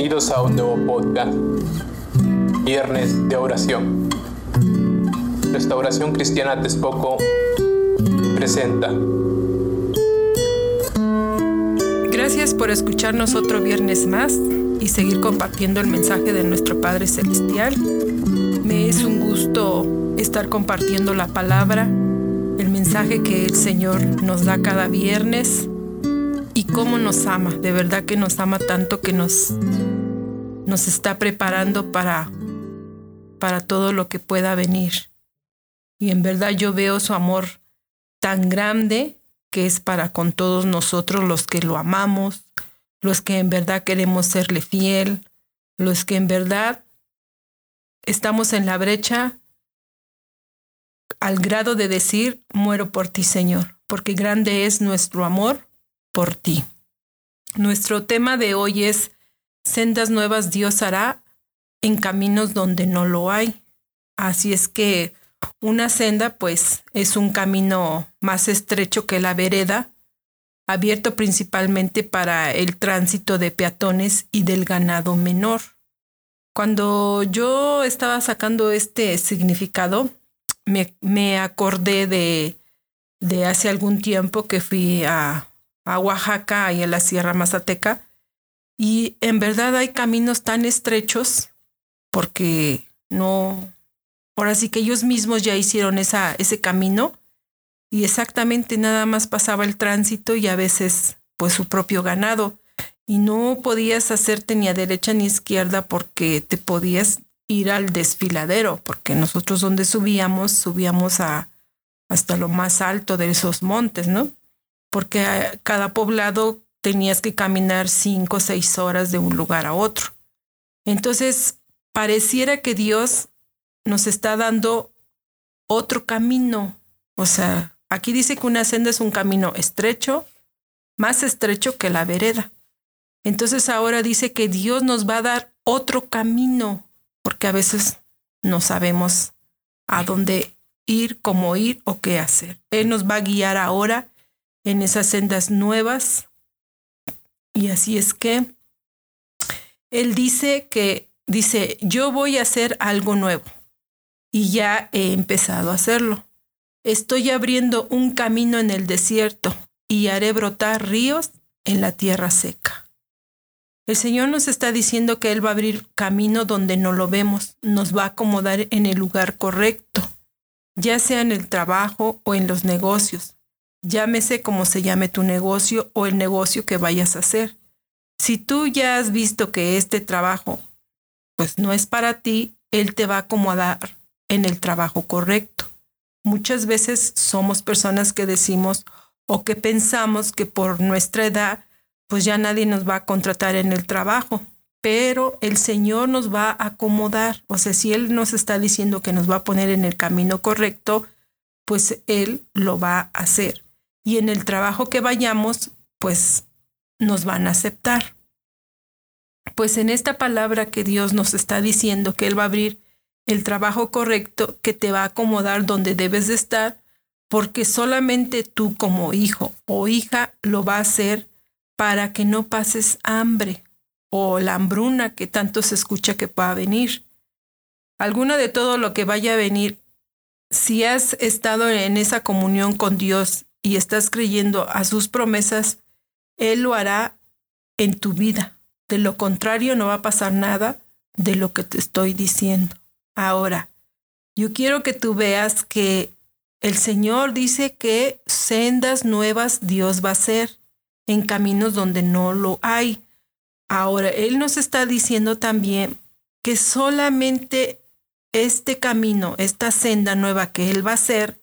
Bienvenidos a un nuevo podcast, Viernes de Oración. Restauración Cristiana Texpoco presenta. Gracias por escucharnos otro viernes más y seguir compartiendo el mensaje de nuestro Padre Celestial. Me es un gusto estar compartiendo la palabra, el mensaje que el Señor nos da cada viernes y cómo nos ama. De verdad que nos ama tanto que nos, nos está preparando para, para todo lo que pueda venir. Y en verdad yo veo su amor tan grande que es para con todos nosotros los que lo amamos, los que en verdad queremos serle fiel, los que en verdad estamos en la brecha al grado de decir, muero por ti, Señor, porque grande es nuestro amor por ti. Nuestro tema de hoy es sendas nuevas Dios hará en caminos donde no lo hay. Así es que una senda pues es un camino más estrecho que la vereda, abierto principalmente para el tránsito de peatones y del ganado menor. Cuando yo estaba sacando este significado, me, me acordé de, de hace algún tiempo que fui a a Oaxaca y a la Sierra Mazateca. Y en verdad hay caminos tan estrechos porque no, ahora sí que ellos mismos ya hicieron esa, ese camino y exactamente nada más pasaba el tránsito y a veces pues su propio ganado y no podías hacerte ni a derecha ni a izquierda porque te podías ir al desfiladero porque nosotros donde subíamos subíamos a hasta lo más alto de esos montes, ¿no? porque cada poblado tenías que caminar cinco o seis horas de un lugar a otro. Entonces, pareciera que Dios nos está dando otro camino. O sea, aquí dice que una senda es un camino estrecho, más estrecho que la vereda. Entonces ahora dice que Dios nos va a dar otro camino, porque a veces no sabemos a dónde ir, cómo ir o qué hacer. Él nos va a guiar ahora en esas sendas nuevas. Y así es que él dice que, dice, yo voy a hacer algo nuevo. Y ya he empezado a hacerlo. Estoy abriendo un camino en el desierto y haré brotar ríos en la tierra seca. El Señor nos está diciendo que Él va a abrir camino donde no lo vemos, nos va a acomodar en el lugar correcto, ya sea en el trabajo o en los negocios, llámese como se llame tu negocio o el negocio que vayas a hacer. Si tú ya has visto que este trabajo pues no es para ti, él te va a acomodar en el trabajo correcto. Muchas veces somos personas que decimos o que pensamos que por nuestra edad pues ya nadie nos va a contratar en el trabajo, pero el Señor nos va a acomodar. O sea, si Él nos está diciendo que nos va a poner en el camino correcto, pues Él lo va a hacer y en el trabajo que vayamos, pues nos van a aceptar. Pues en esta palabra que Dios nos está diciendo que Él va a abrir el trabajo correcto que te va a acomodar donde debes de estar, porque solamente tú como hijo o hija lo va a hacer para que no pases hambre o la hambruna que tanto se escucha que pueda venir. Alguna de todo lo que vaya a venir, si has estado en esa comunión con Dios y estás creyendo a sus promesas, Él lo hará en tu vida. De lo contrario, no va a pasar nada de lo que te estoy diciendo. Ahora, yo quiero que tú veas que el Señor dice que sendas nuevas Dios va a hacer en caminos donde no lo hay. Ahora, Él nos está diciendo también que solamente este camino, esta senda nueva que Él va a hacer,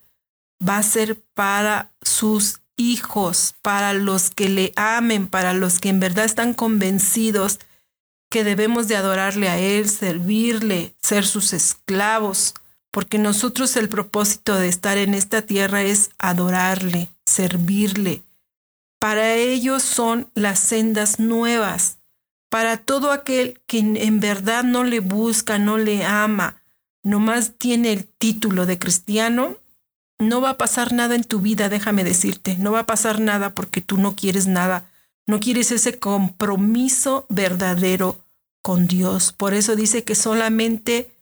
va a ser para sus hijos, para los que le amen, para los que en verdad están convencidos que debemos de adorarle a Él, servirle, ser sus esclavos, porque nosotros el propósito de estar en esta tierra es adorarle, servirle. Para ellos son las sendas nuevas. Para todo aquel que en verdad no le busca, no le ama, nomás tiene el título de cristiano, no va a pasar nada en tu vida, déjame decirte, no va a pasar nada porque tú no quieres nada, no quieres ese compromiso verdadero con Dios. Por eso dice que solamente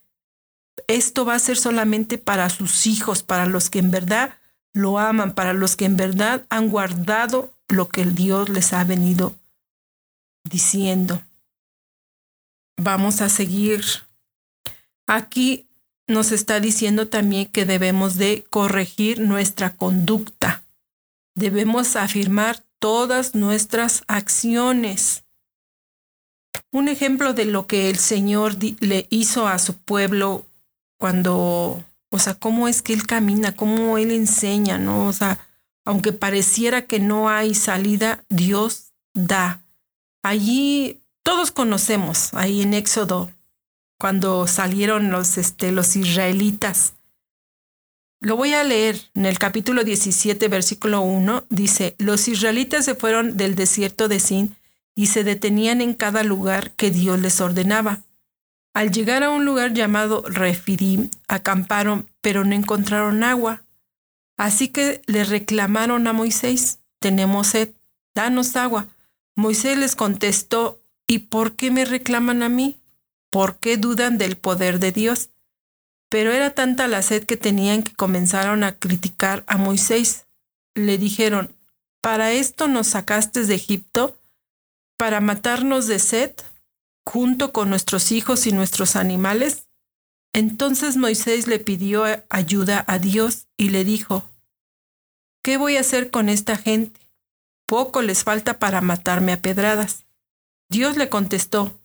esto va a ser solamente para sus hijos, para los que en verdad lo aman, para los que en verdad han guardado lo que Dios les ha venido diciendo. Vamos a seguir. Aquí nos está diciendo también que debemos de corregir nuestra conducta. Debemos afirmar todas nuestras acciones. Un ejemplo de lo que el Señor le hizo a su pueblo cuando, o sea, cómo es que Él camina, cómo Él enseña, ¿no? O sea, aunque pareciera que no hay salida, Dios da. Allí todos conocemos, ahí en Éxodo, cuando salieron los, este, los israelitas. Lo voy a leer en el capítulo 17, versículo 1. Dice, los israelitas se fueron del desierto de Sin y se detenían en cada lugar que Dios les ordenaba. Al llegar a un lugar llamado Refidim, acamparon, pero no encontraron agua. Así que le reclamaron a Moisés, tenemos sed, danos agua. Moisés les contestó, ¿y por qué me reclaman a mí? ¿Por qué dudan del poder de Dios? Pero era tanta la sed que tenían que comenzaron a criticar a Moisés. Le dijeron, ¿para esto nos sacaste de Egipto? ¿Para matarnos de sed? junto con nuestros hijos y nuestros animales? Entonces Moisés le pidió ayuda a Dios y le dijo, ¿qué voy a hacer con esta gente? Poco les falta para matarme a pedradas. Dios le contestó,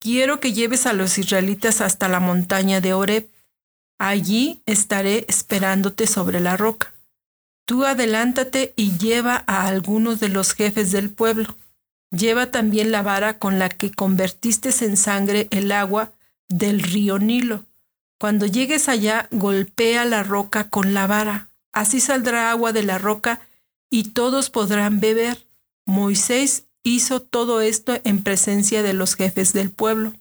quiero que lleves a los israelitas hasta la montaña de Oreb. Allí estaré esperándote sobre la roca. Tú adelántate y lleva a algunos de los jefes del pueblo Lleva también la vara con la que convertiste en sangre el agua del río Nilo. Cuando llegues allá, golpea la roca con la vara. Así saldrá agua de la roca y todos podrán beber. Moisés hizo todo esto en presencia de los jefes del pueblo.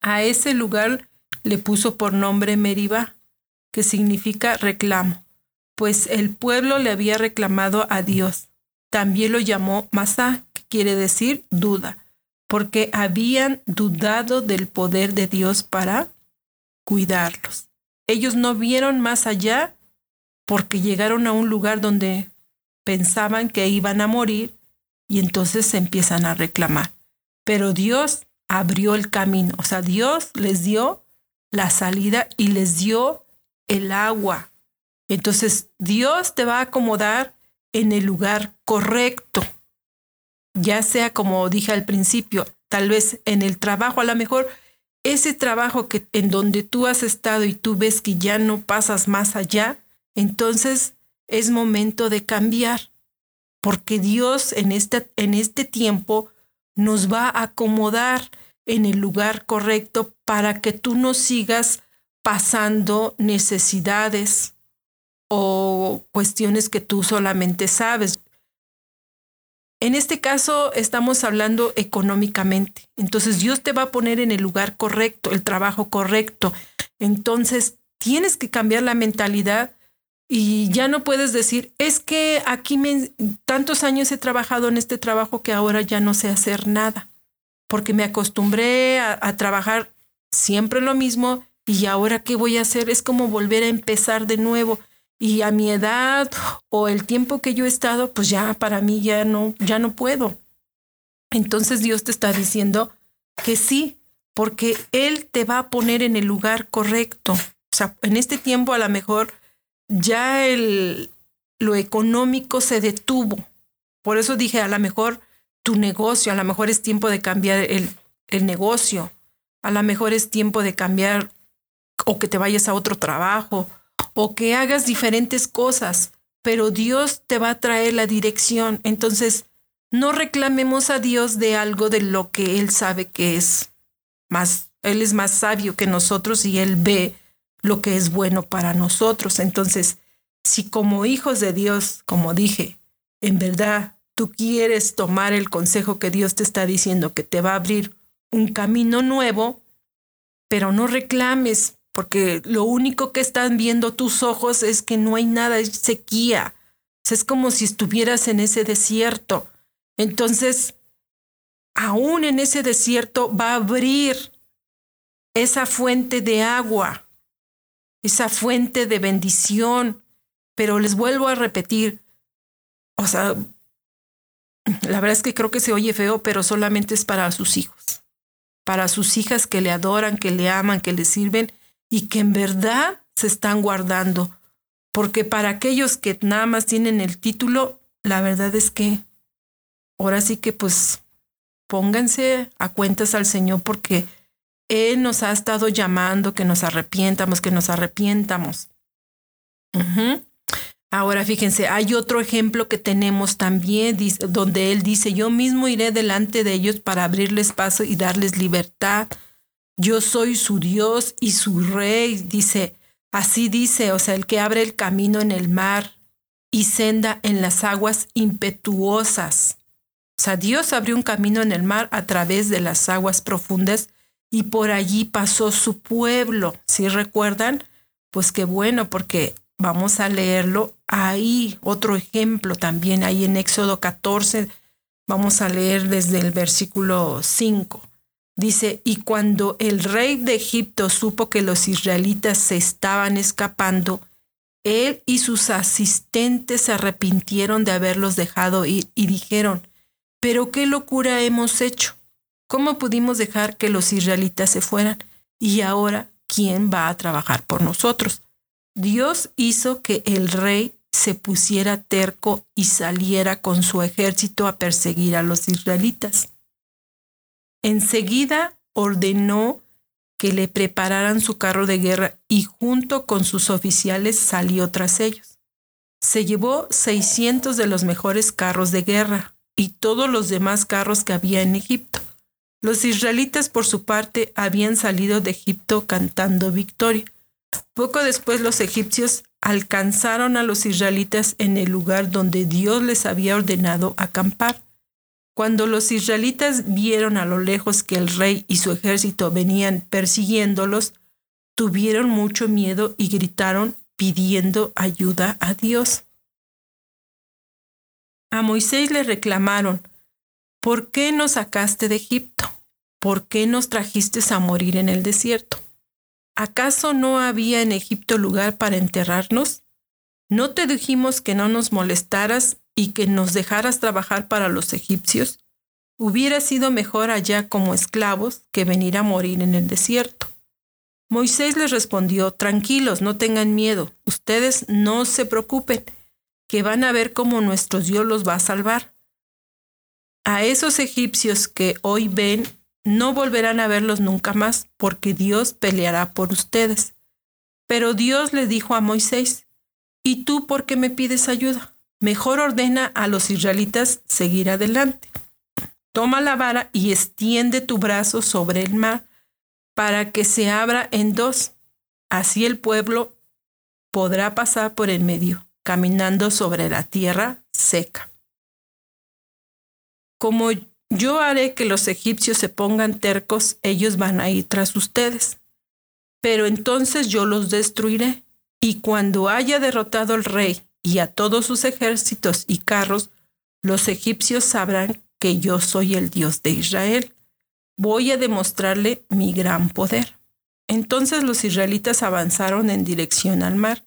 A ese lugar le puso por nombre Meribá, que significa reclamo, pues el pueblo le había reclamado a Dios. También lo llamó Masá, quiere decir duda, porque habían dudado del poder de Dios para cuidarlos. Ellos no vieron más allá porque llegaron a un lugar donde pensaban que iban a morir y entonces se empiezan a reclamar. Pero Dios abrió el camino, o sea, Dios les dio la salida y les dio el agua. Entonces Dios te va a acomodar en el lugar correcto ya sea como dije al principio, tal vez en el trabajo, a lo mejor ese trabajo que en donde tú has estado y tú ves que ya no pasas más allá, entonces es momento de cambiar, porque Dios en este, en este tiempo nos va a acomodar en el lugar correcto para que tú no sigas pasando necesidades o cuestiones que tú solamente sabes. En este caso estamos hablando económicamente. Entonces Dios te va a poner en el lugar correcto, el trabajo correcto. Entonces tienes que cambiar la mentalidad y ya no puedes decir, es que aquí me, tantos años he trabajado en este trabajo que ahora ya no sé hacer nada, porque me acostumbré a, a trabajar siempre lo mismo y ahora qué voy a hacer es como volver a empezar de nuevo y a mi edad o el tiempo que yo he estado, pues ya para mí ya no, ya no puedo. Entonces Dios te está diciendo que sí, porque Él te va a poner en el lugar correcto. O sea, en este tiempo a lo mejor ya el, lo económico se detuvo. Por eso dije, a lo mejor tu negocio, a lo mejor es tiempo de cambiar el, el negocio, a lo mejor es tiempo de cambiar o que te vayas a otro trabajo o que hagas diferentes cosas, pero Dios te va a traer la dirección. Entonces, no reclamemos a Dios de algo de lo que Él sabe que es más, Él es más sabio que nosotros y Él ve lo que es bueno para nosotros. Entonces, si como hijos de Dios, como dije, en verdad tú quieres tomar el consejo que Dios te está diciendo, que te va a abrir un camino nuevo, pero no reclames porque lo único que están viendo tus ojos es que no hay nada, es sequía. Es como si estuvieras en ese desierto. Entonces, aún en ese desierto va a abrir esa fuente de agua, esa fuente de bendición. Pero les vuelvo a repetir, o sea, la verdad es que creo que se oye feo, pero solamente es para sus hijos, para sus hijas que le adoran, que le aman, que le sirven y que en verdad se están guardando. Porque para aquellos que nada más tienen el título, la verdad es que ahora sí que pues pónganse a cuentas al Señor porque Él nos ha estado llamando que nos arrepientamos, que nos arrepientamos. Ahora fíjense, hay otro ejemplo que tenemos también donde Él dice, yo mismo iré delante de ellos para abrirles paso y darles libertad. Yo soy su Dios y su rey, dice, así dice, o sea, el que abre el camino en el mar y senda en las aguas impetuosas. O sea, Dios abrió un camino en el mar a través de las aguas profundas y por allí pasó su pueblo. ¿Sí recuerdan? Pues qué bueno, porque vamos a leerlo ahí. Otro ejemplo también ahí en Éxodo 14. Vamos a leer desde el versículo 5. Dice, y cuando el rey de Egipto supo que los israelitas se estaban escapando, él y sus asistentes se arrepintieron de haberlos dejado ir y dijeron, pero qué locura hemos hecho. ¿Cómo pudimos dejar que los israelitas se fueran? Y ahora, ¿quién va a trabajar por nosotros? Dios hizo que el rey se pusiera terco y saliera con su ejército a perseguir a los israelitas. Enseguida ordenó que le prepararan su carro de guerra y junto con sus oficiales salió tras ellos. Se llevó 600 de los mejores carros de guerra, y todos los demás carros que había en Egipto. Los israelitas, por su parte, habían salido de Egipto cantando victoria. Poco después los egipcios alcanzaron a los israelitas en el lugar donde Dios les había ordenado acampar. Cuando los israelitas vieron a lo lejos que el rey y su ejército venían persiguiéndolos, tuvieron mucho miedo y gritaron pidiendo ayuda a Dios. A Moisés le reclamaron, ¿por qué nos sacaste de Egipto? ¿Por qué nos trajiste a morir en el desierto? ¿Acaso no había en Egipto lugar para enterrarnos? ¿No te dijimos que no nos molestaras y que nos dejaras trabajar para los egipcios? Hubiera sido mejor allá como esclavos que venir a morir en el desierto. Moisés les respondió, tranquilos, no tengan miedo, ustedes no se preocupen que van a ver cómo nuestro Dios los va a salvar. A esos egipcios que hoy ven, no volverán a verlos nunca más, porque Dios peleará por ustedes. Pero Dios le dijo a Moisés, ¿y tú por qué me pides ayuda? Mejor ordena a los israelitas seguir adelante. Toma la vara y extiende tu brazo sobre el mar para que se abra en dos. Así el pueblo podrá pasar por el medio caminando sobre la tierra seca. Como yo haré que los egipcios se pongan tercos, ellos van a ir tras ustedes. Pero entonces yo los destruiré, y cuando haya derrotado al rey y a todos sus ejércitos y carros, los egipcios sabrán que yo soy el Dios de Israel. Voy a demostrarle mi gran poder. Entonces los israelitas avanzaron en dirección al mar,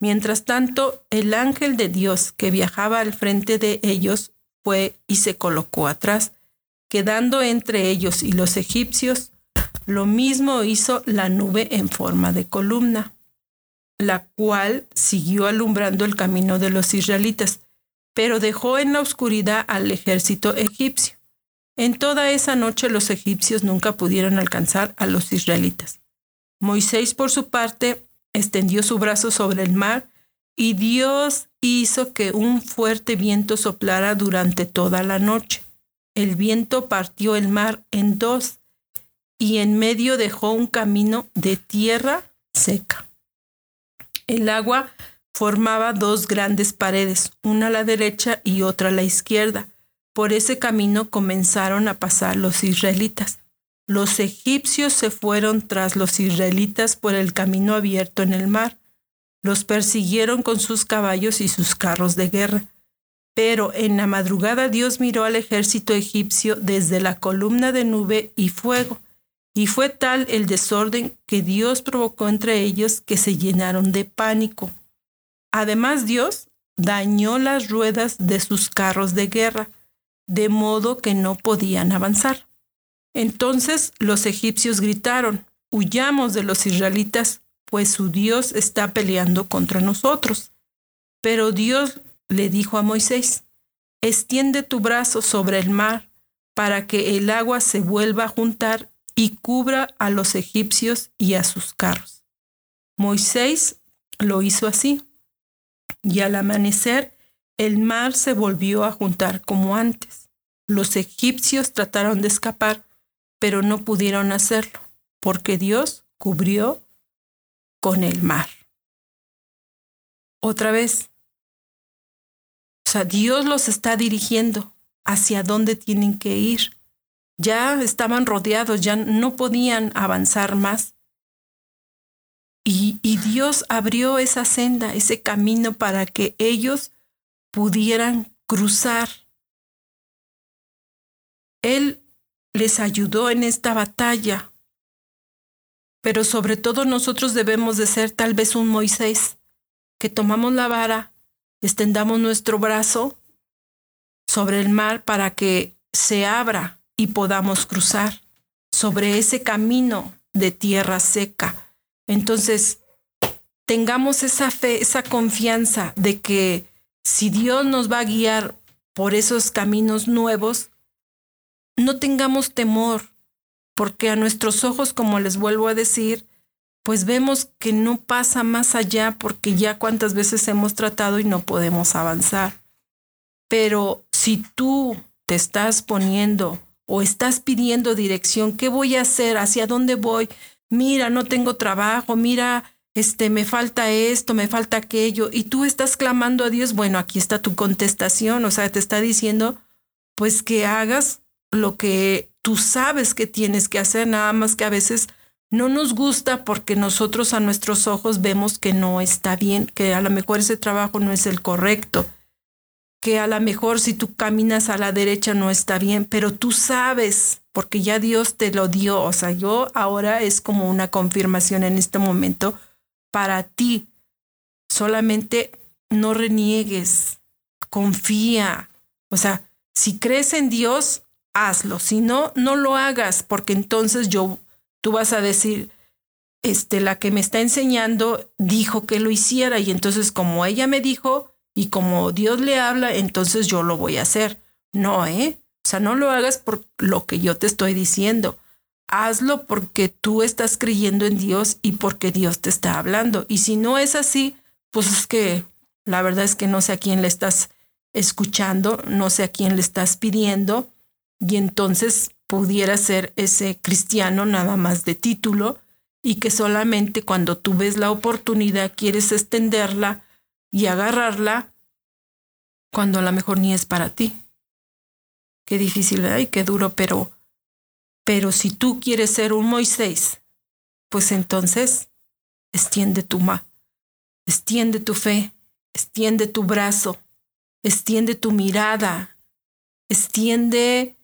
Mientras tanto, el ángel de Dios que viajaba al frente de ellos y se colocó atrás, quedando entre ellos y los egipcios. Lo mismo hizo la nube en forma de columna, la cual siguió alumbrando el camino de los israelitas, pero dejó en la oscuridad al ejército egipcio. En toda esa noche los egipcios nunca pudieron alcanzar a los israelitas. Moisés, por su parte, extendió su brazo sobre el mar y Dios hizo que un fuerte viento soplara durante toda la noche. El viento partió el mar en dos y en medio dejó un camino de tierra seca. El agua formaba dos grandes paredes, una a la derecha y otra a la izquierda. Por ese camino comenzaron a pasar los israelitas. Los egipcios se fueron tras los israelitas por el camino abierto en el mar. Los persiguieron con sus caballos y sus carros de guerra. Pero en la madrugada Dios miró al ejército egipcio desde la columna de nube y fuego, y fue tal el desorden que Dios provocó entre ellos que se llenaron de pánico. Además Dios dañó las ruedas de sus carros de guerra, de modo que no podían avanzar. Entonces los egipcios gritaron, huyamos de los israelitas, pues su Dios está peleando contra nosotros. Pero Dios le dijo a Moisés, extiende tu brazo sobre el mar para que el agua se vuelva a juntar y cubra a los egipcios y a sus carros. Moisés lo hizo así, y al amanecer el mar se volvió a juntar como antes. Los egipcios trataron de escapar, pero no pudieron hacerlo, porque Dios cubrió con el mar. Otra vez, o sea, Dios los está dirigiendo hacia dónde tienen que ir. Ya estaban rodeados, ya no podían avanzar más. Y, y, Dios abrió esa senda, ese camino para que ellos pudieran cruzar. Él les ayudó en esta batalla, pero sobre todo nosotros debemos de ser tal vez un Moisés, que tomamos la vara extendamos nuestro brazo sobre el mar para que se abra y podamos cruzar sobre ese camino de tierra seca. Entonces, tengamos esa fe, esa confianza de que si Dios nos va a guiar por esos caminos nuevos, no tengamos temor, porque a nuestros ojos, como les vuelvo a decir, pues vemos que no pasa más allá porque ya cuántas veces hemos tratado y no podemos avanzar. Pero si tú te estás poniendo o estás pidiendo dirección, ¿qué voy a hacer? ¿Hacia dónde voy? Mira, no tengo trabajo, mira, este, me falta esto, me falta aquello, y tú estás clamando a Dios, bueno, aquí está tu contestación, o sea, te está diciendo, pues que hagas lo que tú sabes que tienes que hacer, nada más que a veces no nos gusta porque nosotros a nuestros ojos vemos que no está bien, que a lo mejor ese trabajo no es el correcto, que a lo mejor si tú caminas a la derecha no está bien, pero tú sabes, porque ya Dios te lo dio, o sea, yo ahora es como una confirmación en este momento para ti. Solamente no reniegues, confía, o sea, si crees en Dios, hazlo, si no, no lo hagas, porque entonces yo tú vas a decir, este, la que me está enseñando dijo que lo hiciera y entonces como ella me dijo y como Dios le habla, entonces yo lo voy a hacer. No, ¿eh? O sea, no lo hagas por lo que yo te estoy diciendo. Hazlo porque tú estás creyendo en Dios y porque Dios te está hablando. Y si no es así, pues es que la verdad es que no sé a quién le estás escuchando, no sé a quién le estás pidiendo. Y entonces pudiera ser ese cristiano nada más de título y que solamente cuando tú ves la oportunidad quieres extenderla y agarrarla cuando a lo mejor ni es para ti. Qué difícil y qué duro, pero pero si tú quieres ser un Moisés, pues entonces extiende tu mano, extiende tu fe, extiende tu brazo, extiende tu mirada, extiende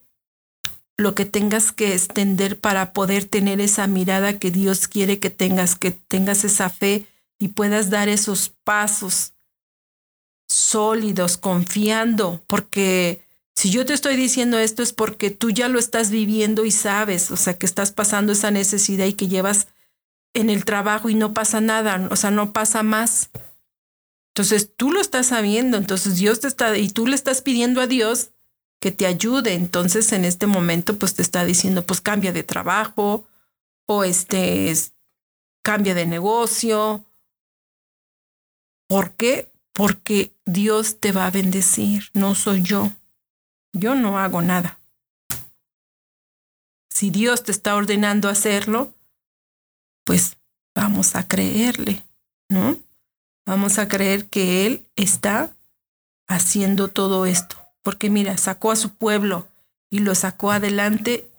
lo que tengas que extender para poder tener esa mirada que Dios quiere que tengas, que tengas esa fe y puedas dar esos pasos sólidos, confiando, porque si yo te estoy diciendo esto es porque tú ya lo estás viviendo y sabes, o sea, que estás pasando esa necesidad y que llevas en el trabajo y no pasa nada, o sea, no pasa más. Entonces tú lo estás sabiendo, entonces Dios te está, y tú le estás pidiendo a Dios que te ayude. Entonces, en este momento, pues te está diciendo, pues cambia de trabajo o este, cambia de negocio. ¿Por qué? Porque Dios te va a bendecir, no soy yo. Yo no hago nada. Si Dios te está ordenando hacerlo, pues vamos a creerle, ¿no? Vamos a creer que Él está haciendo todo esto porque mira, sacó a su pueblo y lo sacó adelante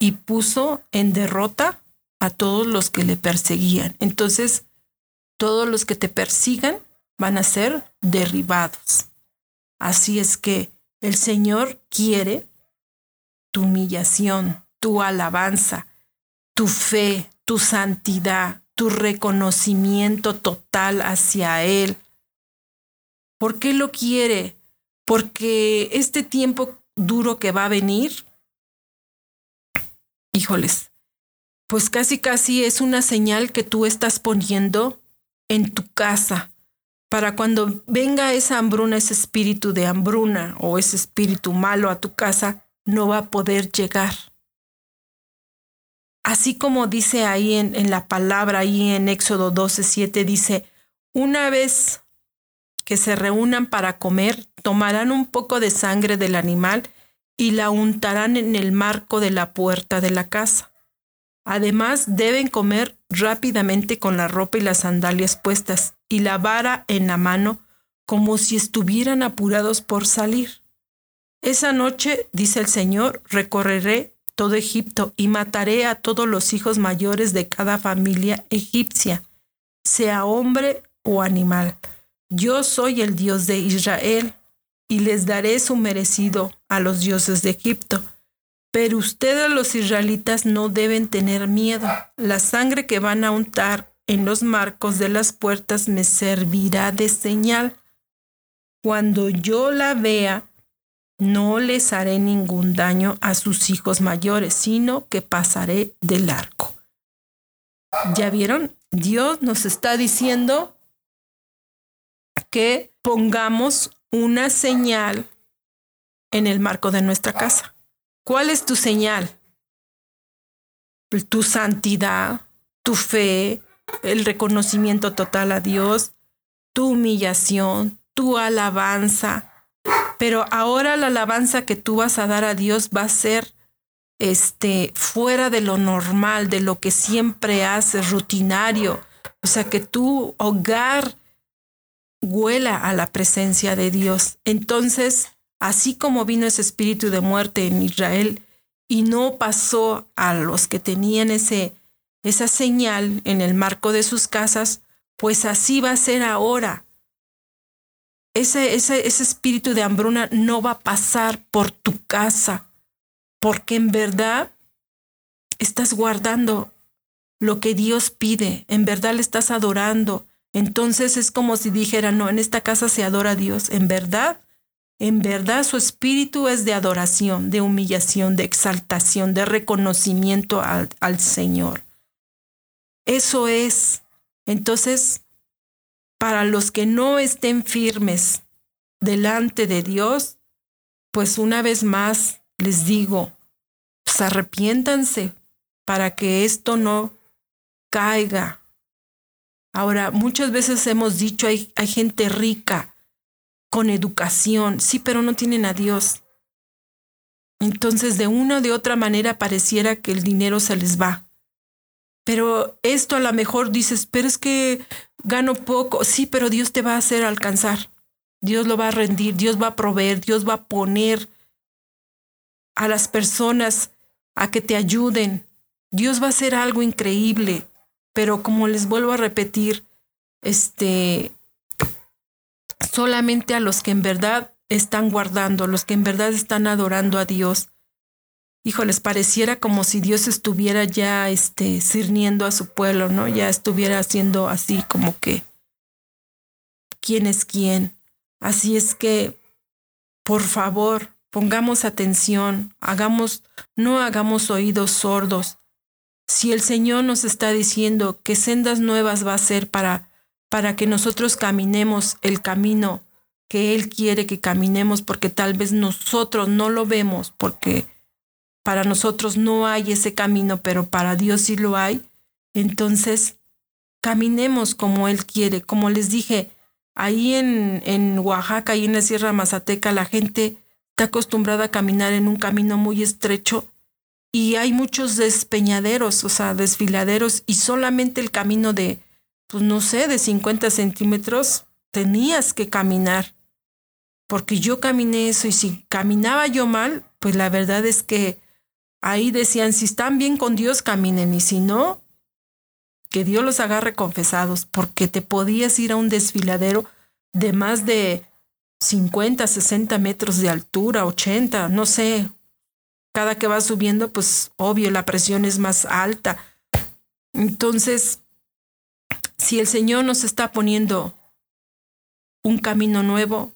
y puso en derrota a todos los que le perseguían. Entonces, todos los que te persigan van a ser derribados. Así es que el Señor quiere tu humillación, tu alabanza, tu fe, tu santidad, tu reconocimiento total hacia Él. ¿Por qué lo quiere? Porque este tiempo duro que va a venir, híjoles, pues casi casi es una señal que tú estás poniendo en tu casa para cuando venga esa hambruna, ese espíritu de hambruna o ese espíritu malo a tu casa, no va a poder llegar. Así como dice ahí en, en la palabra, ahí en Éxodo 12, 7, dice, una vez que se reúnan para comer, tomarán un poco de sangre del animal y la untarán en el marco de la puerta de la casa. Además, deben comer rápidamente con la ropa y las sandalias puestas y la vara en la mano como si estuvieran apurados por salir. Esa noche, dice el Señor, recorreré todo Egipto y mataré a todos los hijos mayores de cada familia egipcia, sea hombre o animal. Yo soy el Dios de Israel y les daré su merecido a los dioses de Egipto. Pero ustedes los israelitas no deben tener miedo. La sangre que van a untar en los marcos de las puertas me servirá de señal. Cuando yo la vea, no les haré ningún daño a sus hijos mayores, sino que pasaré del arco. ¿Ya vieron? Dios nos está diciendo que pongamos una señal en el marco de nuestra casa. ¿Cuál es tu señal? Tu santidad, tu fe, el reconocimiento total a Dios, tu humillación, tu alabanza. Pero ahora la alabanza que tú vas a dar a Dios va a ser este fuera de lo normal, de lo que siempre haces, rutinario. O sea, que tu hogar huela a la presencia de Dios. Entonces, así como vino ese espíritu de muerte en Israel y no pasó a los que tenían ese esa señal en el marco de sus casas, pues así va a ser ahora. Ese, ese, ese espíritu de hambruna no va a pasar por tu casa, porque en verdad estás guardando lo que Dios pide, en verdad le estás adorando. Entonces es como si dijera, no, en esta casa se adora a Dios, en verdad. En verdad su espíritu es de adoración, de humillación, de exaltación, de reconocimiento al, al Señor. Eso es. Entonces, para los que no estén firmes delante de Dios, pues una vez más les digo, pues arrepiéntanse para que esto no caiga. Ahora, muchas veces hemos dicho, hay, hay gente rica, con educación, sí, pero no tienen a Dios. Entonces, de una o de otra manera pareciera que el dinero se les va. Pero esto a lo mejor dices, pero es que gano poco. Sí, pero Dios te va a hacer alcanzar. Dios lo va a rendir, Dios va a proveer, Dios va a poner a las personas a que te ayuden. Dios va a hacer algo increíble. Pero como les vuelvo a repetir, este solamente a los que en verdad están guardando, los que en verdad están adorando a Dios, híjoles, pareciera como si Dios estuviera ya este, a su pueblo, ¿no? Ya estuviera haciendo así como que, ¿quién es quién? Así es que, por favor, pongamos atención, hagamos, no hagamos oídos sordos. Si el Señor nos está diciendo que sendas nuevas va a ser para, para que nosotros caminemos el camino que Él quiere que caminemos, porque tal vez nosotros no lo vemos, porque para nosotros no hay ese camino, pero para Dios sí lo hay, entonces caminemos como Él quiere. Como les dije, ahí en, en Oaxaca y en la Sierra Mazateca la gente está acostumbrada a caminar en un camino muy estrecho y hay muchos despeñaderos, o sea, desfiladeros y solamente el camino de, pues no sé, de 50 centímetros tenías que caminar. Porque yo caminé eso y si caminaba yo mal, pues la verdad es que ahí decían, si están bien con Dios, caminen, y si no, que Dios los agarre confesados, porque te podías ir a un desfiladero de más de 50, 60 metros de altura, 80, no sé. Cada que va subiendo, pues obvio, la presión es más alta. Entonces, si el Señor nos está poniendo un camino nuevo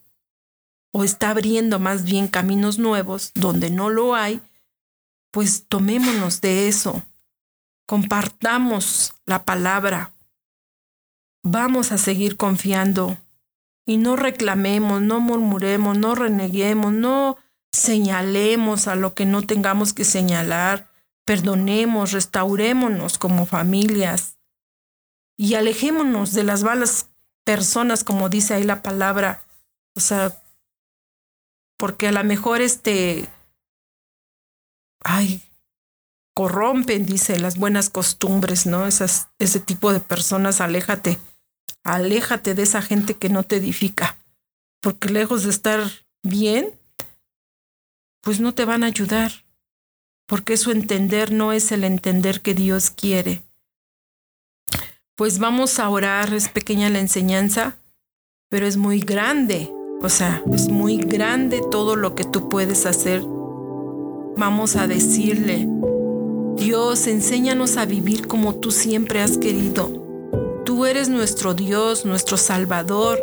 o está abriendo más bien caminos nuevos donde no lo hay, pues tomémonos de eso, compartamos la palabra, vamos a seguir confiando. Y no reclamemos, no murmuremos, no reneguemos, no señalemos a lo que no tengamos que señalar, perdonemos, restaurémonos como familias y alejémonos de las malas personas, como dice ahí la palabra, o sea, porque a lo mejor este, ay, corrompen, dice, las buenas costumbres, ¿no? Esas, ese tipo de personas, aléjate, aléjate de esa gente que no te edifica, porque lejos de estar bien, pues no te van a ayudar, porque su entender no es el entender que Dios quiere. Pues vamos a orar, es pequeña la enseñanza, pero es muy grande, o sea, es muy grande todo lo que tú puedes hacer. Vamos a decirle, Dios, enséñanos a vivir como tú siempre has querido. Tú eres nuestro Dios, nuestro Salvador,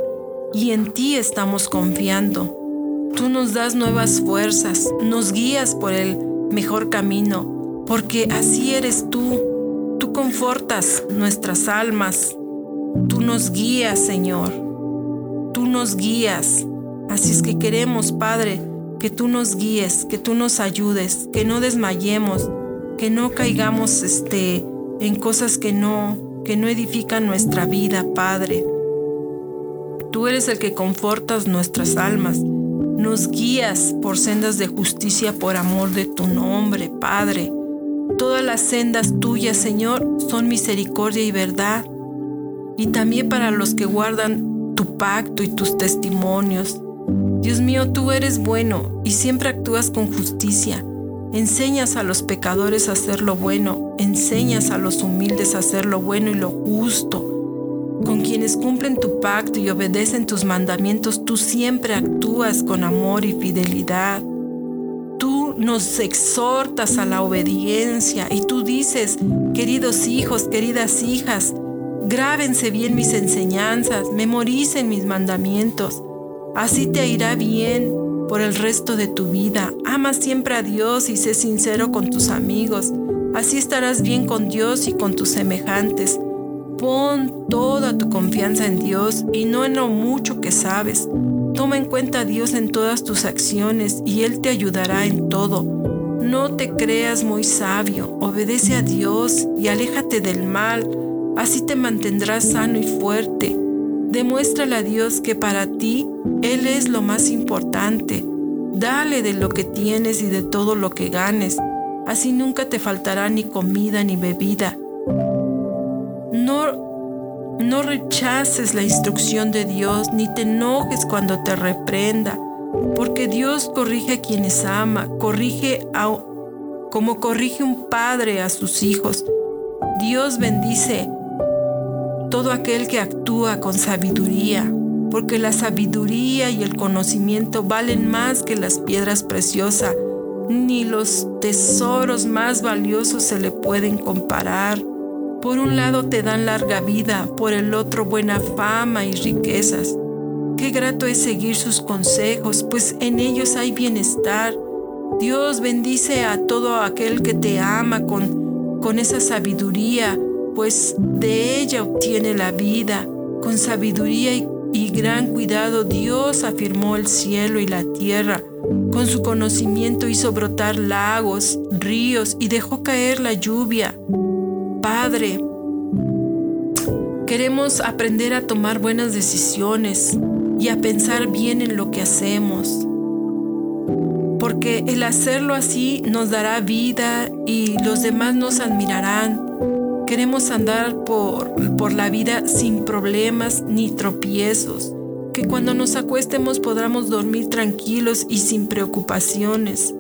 y en ti estamos confiando. Tú nos das nuevas fuerzas, nos guías por el mejor camino, porque así eres tú. Tú confortas nuestras almas. Tú nos guías, Señor. Tú nos guías. Así es que queremos, Padre, que tú nos guíes, que tú nos ayudes, que no desmayemos, que no caigamos este, en cosas que no, que no edifican nuestra vida, Padre. Tú eres el que confortas nuestras almas. Nos guías por sendas de justicia por amor de tu nombre, Padre. Todas las sendas tuyas, Señor, son misericordia y verdad. Y también para los que guardan tu pacto y tus testimonios. Dios mío, tú eres bueno y siempre actúas con justicia. Enseñas a los pecadores a hacer lo bueno, enseñas a los humildes a hacer lo bueno y lo justo. Con quienes cumplen tu pacto y obedecen tus mandamientos, tú siempre actúas con amor y fidelidad. Tú nos exhortas a la obediencia y tú dices, queridos hijos, queridas hijas, grábense bien mis enseñanzas, memoricen mis mandamientos. Así te irá bien por el resto de tu vida. Ama siempre a Dios y sé sincero con tus amigos. Así estarás bien con Dios y con tus semejantes. Pon toda tu confianza en Dios y no en lo mucho que sabes. Toma en cuenta a Dios en todas tus acciones y Él te ayudará en todo. No te creas muy sabio, obedece a Dios y aléjate del mal, así te mantendrás sano y fuerte. Demuéstrale a Dios que para ti Él es lo más importante. Dale de lo que tienes y de todo lo que ganes, así nunca te faltará ni comida ni bebida no, no rechaces la instrucción de Dios, ni te enojes cuando te reprenda, porque Dios corrige a quienes ama, corrige a, como corrige un padre a sus hijos. Dios bendice todo aquel que actúa con sabiduría, porque la sabiduría y el conocimiento valen más que las piedras preciosas, ni los tesoros más valiosos se le pueden comparar. Por un lado te dan larga vida, por el otro buena fama y riquezas. Qué grato es seguir sus consejos, pues en ellos hay bienestar. Dios bendice a todo aquel que te ama con, con esa sabiduría, pues de ella obtiene la vida. Con sabiduría y, y gran cuidado Dios afirmó el cielo y la tierra. Con su conocimiento hizo brotar lagos, ríos y dejó caer la lluvia. Padre, queremos aprender a tomar buenas decisiones y a pensar bien en lo que hacemos, porque el hacerlo así nos dará vida y los demás nos admirarán. Queremos andar por, por la vida sin problemas ni tropiezos, que cuando nos acuestemos podamos dormir tranquilos y sin preocupaciones.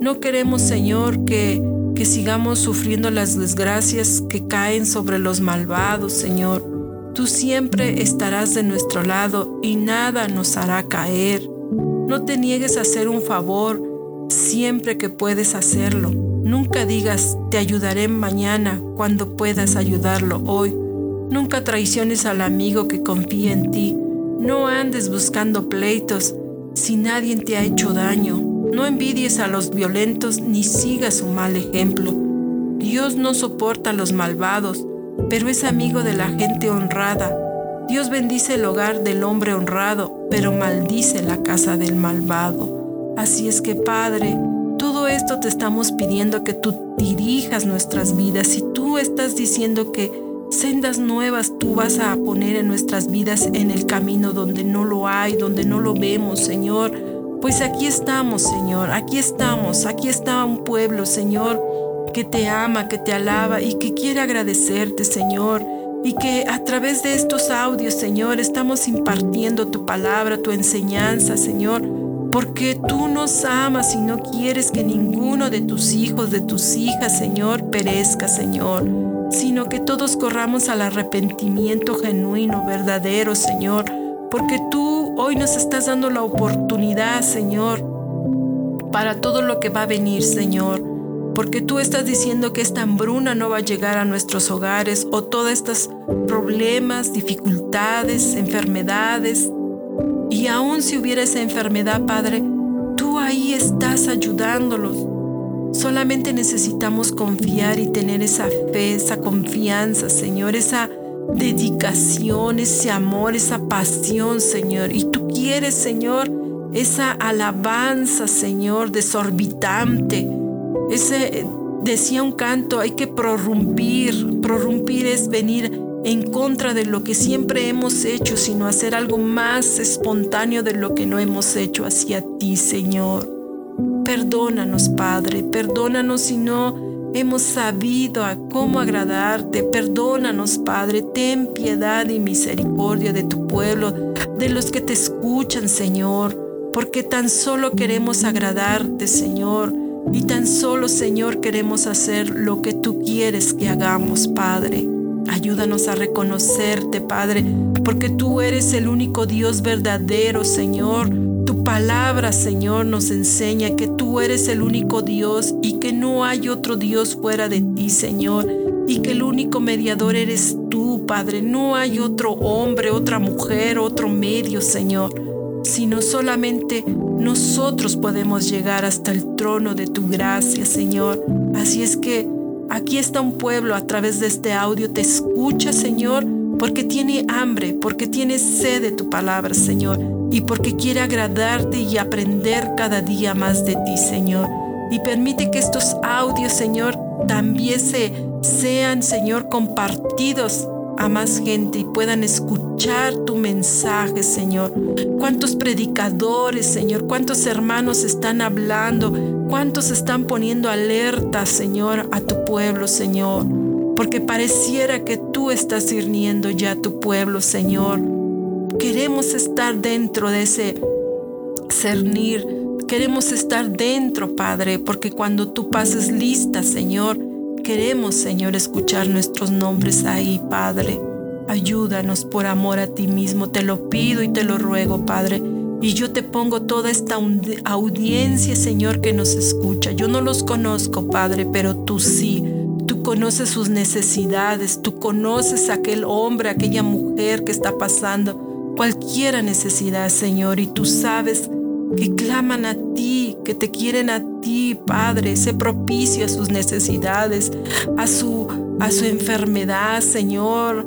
No queremos, Señor, que que sigamos sufriendo las desgracias que caen sobre los malvados, Señor. Tú siempre estarás de nuestro lado y nada nos hará caer. No te niegues a hacer un favor siempre que puedes hacerlo. Nunca digas, te ayudaré mañana cuando puedas ayudarlo hoy. Nunca traiciones al amigo que confía en ti. No andes buscando pleitos si nadie te ha hecho daño. No envidies a los violentos ni sigas su mal ejemplo. Dios no soporta a los malvados, pero es amigo de la gente honrada. Dios bendice el hogar del hombre honrado, pero maldice la casa del malvado. Así es que Padre, todo esto te estamos pidiendo que tú dirijas nuestras vidas. Si tú estás diciendo que sendas nuevas tú vas a poner en nuestras vidas en el camino donde no lo hay, donde no lo vemos, Señor, pues aquí estamos, Señor, aquí estamos, aquí está un pueblo, Señor, que te ama, que te alaba y que quiere agradecerte, Señor. Y que a través de estos audios, Señor, estamos impartiendo tu palabra, tu enseñanza, Señor, porque tú nos amas y no quieres que ninguno de tus hijos, de tus hijas, Señor, perezca, Señor, sino que todos corramos al arrepentimiento genuino, verdadero, Señor, porque tú hoy nos estás dando la oportunidad, Señor, para todo lo que va a venir, Señor porque tú estás diciendo que esta hambruna no va a llegar a nuestros hogares o todos estos problemas, dificultades, enfermedades. Y aun si hubiera esa enfermedad, Padre, tú ahí estás ayudándolos. Solamente necesitamos confiar y tener esa fe, esa confianza, Señor, esa dedicación, ese amor, esa pasión, Señor. Y tú quieres, Señor, esa alabanza, Señor, desorbitante ese decía un canto, hay que prorrumpir. Prorrumpir es venir en contra de lo que siempre hemos hecho, sino hacer algo más espontáneo de lo que no hemos hecho hacia ti, Señor. Perdónanos, Padre, perdónanos si no hemos sabido a cómo agradarte. Perdónanos, Padre, ten piedad y misericordia de tu pueblo, de los que te escuchan, Señor, porque tan solo queremos agradarte, Señor y tan solo, Señor, queremos hacer lo que tú quieres que hagamos, Padre. Ayúdanos a reconocerte, Padre, porque tú eres el único Dios verdadero, Señor. Tu palabra, Señor, nos enseña que tú eres el único Dios y que no hay otro Dios fuera de ti, Señor. Y que el único mediador eres tú, Padre. No hay otro hombre, otra mujer, otro medio, Señor. Sino solamente nosotros podemos llegar hasta el trono de tu gracia, Señor. Así es que aquí está un pueblo a través de este audio, te escucha, Señor, porque tiene hambre, porque tiene sed de tu palabra, Señor, y porque quiere agradarte y aprender cada día más de ti, Señor. Y permite que estos audios, Señor, también se, sean, Señor, compartidos a más gente y puedan escuchar tu mensaje, Señor. Cuántos predicadores, Señor, cuántos hermanos están hablando, cuántos están poniendo alerta, Señor, a tu pueblo, Señor. Porque pareciera que tú estás sirviendo ya tu pueblo, Señor. Queremos estar dentro de ese cernir. Queremos estar dentro, Padre, porque cuando tú pases lista, Señor, queremos, Señor, escuchar nuestros nombres ahí, Padre. Ayúdanos por amor a ti mismo, te lo pido y te lo ruego, Padre. Y yo te pongo toda esta audiencia, Señor, que nos escucha. Yo no los conozco, Padre, pero tú sí. Tú conoces sus necesidades, tú conoces a aquel hombre, aquella mujer que está pasando cualquiera necesidad, Señor, y tú sabes que claman a ti, que te quieren a ti, Padre. Sé propicio a sus necesidades, a su, a su enfermedad, Señor,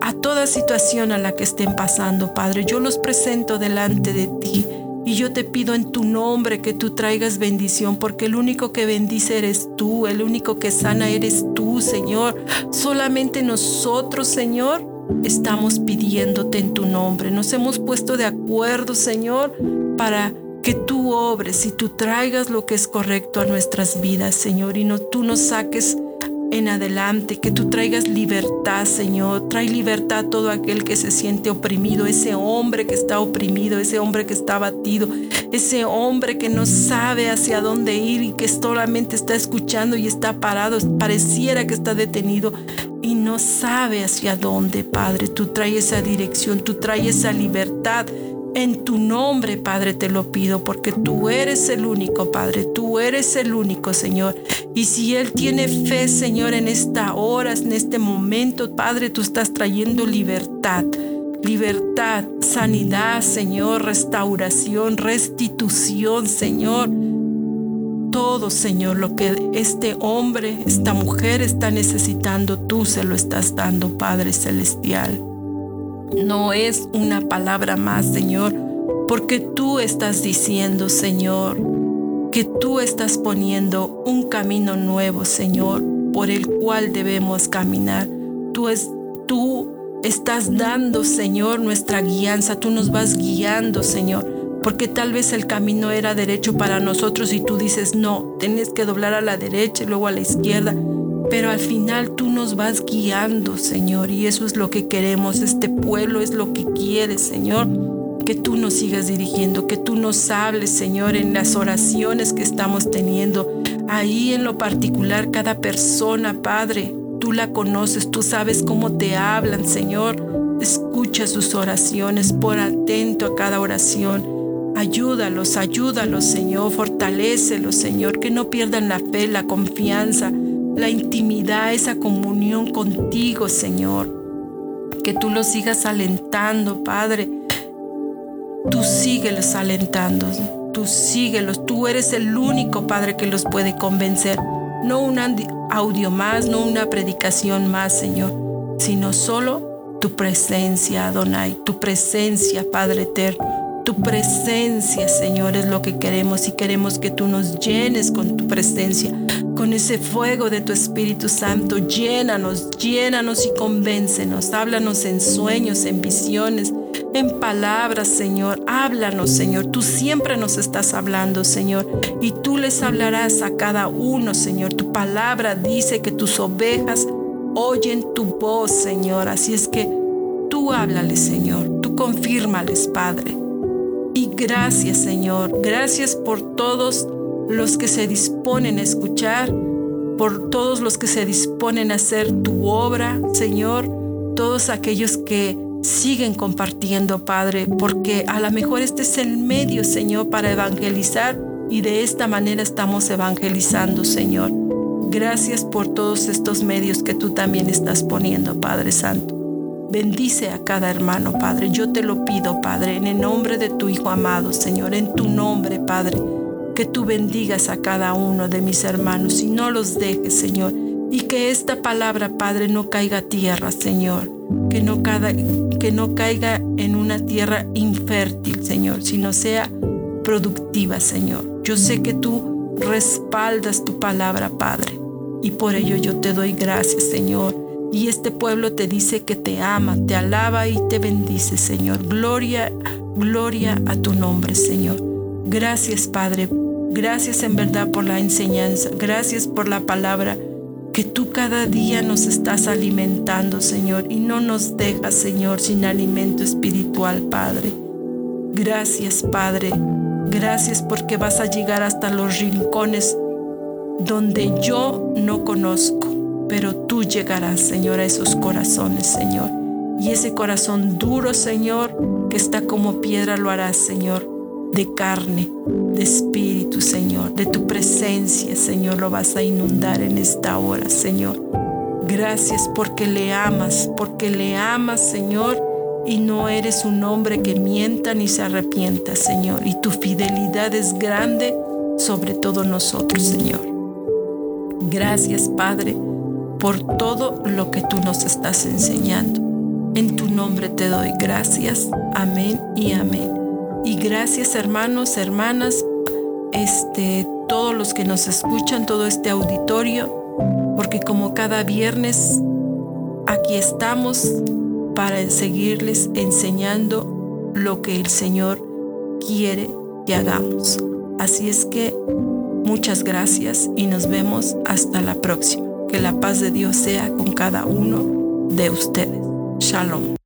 a toda situación a la que estén pasando, Padre. Yo los presento delante de ti. Y yo te pido en tu nombre que tú traigas bendición, porque el único que bendice eres tú, el único que sana eres tú, Señor. Solamente nosotros, Señor, estamos pidiéndote en tu nombre. Nos hemos puesto de acuerdo, Señor, para que tú obres y tú traigas lo que es correcto a nuestras vidas, Señor, y no tú nos saques en adelante, que tú traigas libertad, Señor. Trae libertad a todo aquel que se siente oprimido, ese hombre que está oprimido, ese hombre que está abatido, ese hombre que no sabe hacia dónde ir y que solamente está escuchando y está parado, pareciera que está detenido. y no sabe hacia dónde, Padre. Tú traes esa dirección, tú traes esa libertad. En tu nombre, Padre, te lo pido, porque tú eres el único, Padre, tú eres el único, Señor. Y si Él tiene fe, Señor, en esta hora, en este momento, Padre, tú estás trayendo libertad libertad, sanidad, Señor, restauración, restitución, Señor. Todo, Señor, lo que este hombre, esta mujer está necesitando, tú se lo estás dando, Padre Celestial. No es una palabra más, Señor, porque tú estás diciendo, Señor, que tú estás poniendo un camino nuevo, Señor, por el cual debemos caminar. Tú, es, tú estás dando, Señor, nuestra guianza. Tú nos vas guiando, Señor. Porque tal vez el camino era derecho para nosotros y tú dices, no, tienes que doblar a la derecha y luego a la izquierda. Pero al final tú nos vas guiando, Señor. Y eso es lo que queremos. Este pueblo es lo que quiere, Señor. Que tú nos sigas dirigiendo, que tú nos hables, Señor, en las oraciones que estamos teniendo. Ahí en lo particular, cada persona, Padre, Tú la conoces, tú sabes cómo te hablan, Señor. Escucha sus oraciones, por atento a cada oración. Ayúdalos, ayúdalos, Señor. Fortalécelos, Señor. Que no pierdan la fe, la confianza, la intimidad, esa comunión contigo, Señor. Que tú los sigas alentando, Padre. Tú síguelos alentando. Tú síguelos. Tú eres el único, Padre, que los puede convencer. No un audio más, no una predicación más, Señor, sino solo tu presencia, Adonai, tu presencia, Padre eterno. Tu presencia, Señor, es lo que queremos y queremos que tú nos llenes con tu presencia, con ese fuego de tu Espíritu Santo. Llénanos, llénanos y convéncenos. Háblanos en sueños, en visiones, en palabras, Señor. Háblanos, Señor. Tú siempre nos estás hablando, Señor. Y tú les hablarás a cada uno, Señor. Tu palabra dice que tus ovejas oyen tu voz, Señor. Así es que tú háblales, Señor. Tú confírmales, Padre. Y gracias, Señor. Gracias por todos los que se disponen a escuchar, por todos los que se disponen a hacer tu obra, Señor. Todos aquellos que siguen compartiendo, Padre, porque a lo mejor este es el medio, Señor, para evangelizar y de esta manera estamos evangelizando, Señor. Gracias por todos estos medios que tú también estás poniendo, Padre Santo. Bendice a cada hermano, Padre. Yo te lo pido, Padre, en el nombre de tu Hijo amado, Señor, en tu nombre, Padre, que tú bendigas a cada uno de mis hermanos y no los dejes, Señor. Y que esta palabra, Padre, no caiga a tierra, Señor que no, que no caiga en una tierra infértil, Señor, sino sea productiva, Señor. Yo sé que tú respaldas tu palabra, Padre, y por ello yo te doy gracias, Señor. Y este pueblo te dice que te ama, te alaba y te bendice, Señor. Gloria, gloria a tu nombre, Señor. Gracias, Padre. Gracias en verdad por la enseñanza. Gracias por la palabra que tú cada día nos estás alimentando, Señor, y no nos dejas, Señor, sin alimento espiritual, Padre. Gracias, Padre. Gracias porque vas a llegar hasta los rincones donde yo no conozco, pero tú llegarás, Señor, a esos corazones, Señor. Y ese corazón duro, Señor, que está como piedra, lo harás, Señor de carne, de espíritu, Señor, de tu presencia, Señor, lo vas a inundar en esta hora, Señor. Gracias porque le amas, porque le amas, Señor, y no eres un hombre que mienta ni se arrepienta, Señor, y tu fidelidad es grande sobre todo nosotros, Señor. Gracias, Padre, por todo lo que tú nos estás enseñando. En tu nombre te doy gracias. Amén y amén. Y gracias hermanos, hermanas, este, todos los que nos escuchan, todo este auditorio, porque como cada viernes aquí estamos para seguirles enseñando lo que el Señor quiere que hagamos. Así es que muchas gracias y nos vemos hasta la próxima. Que la paz de Dios sea con cada uno de ustedes. Shalom.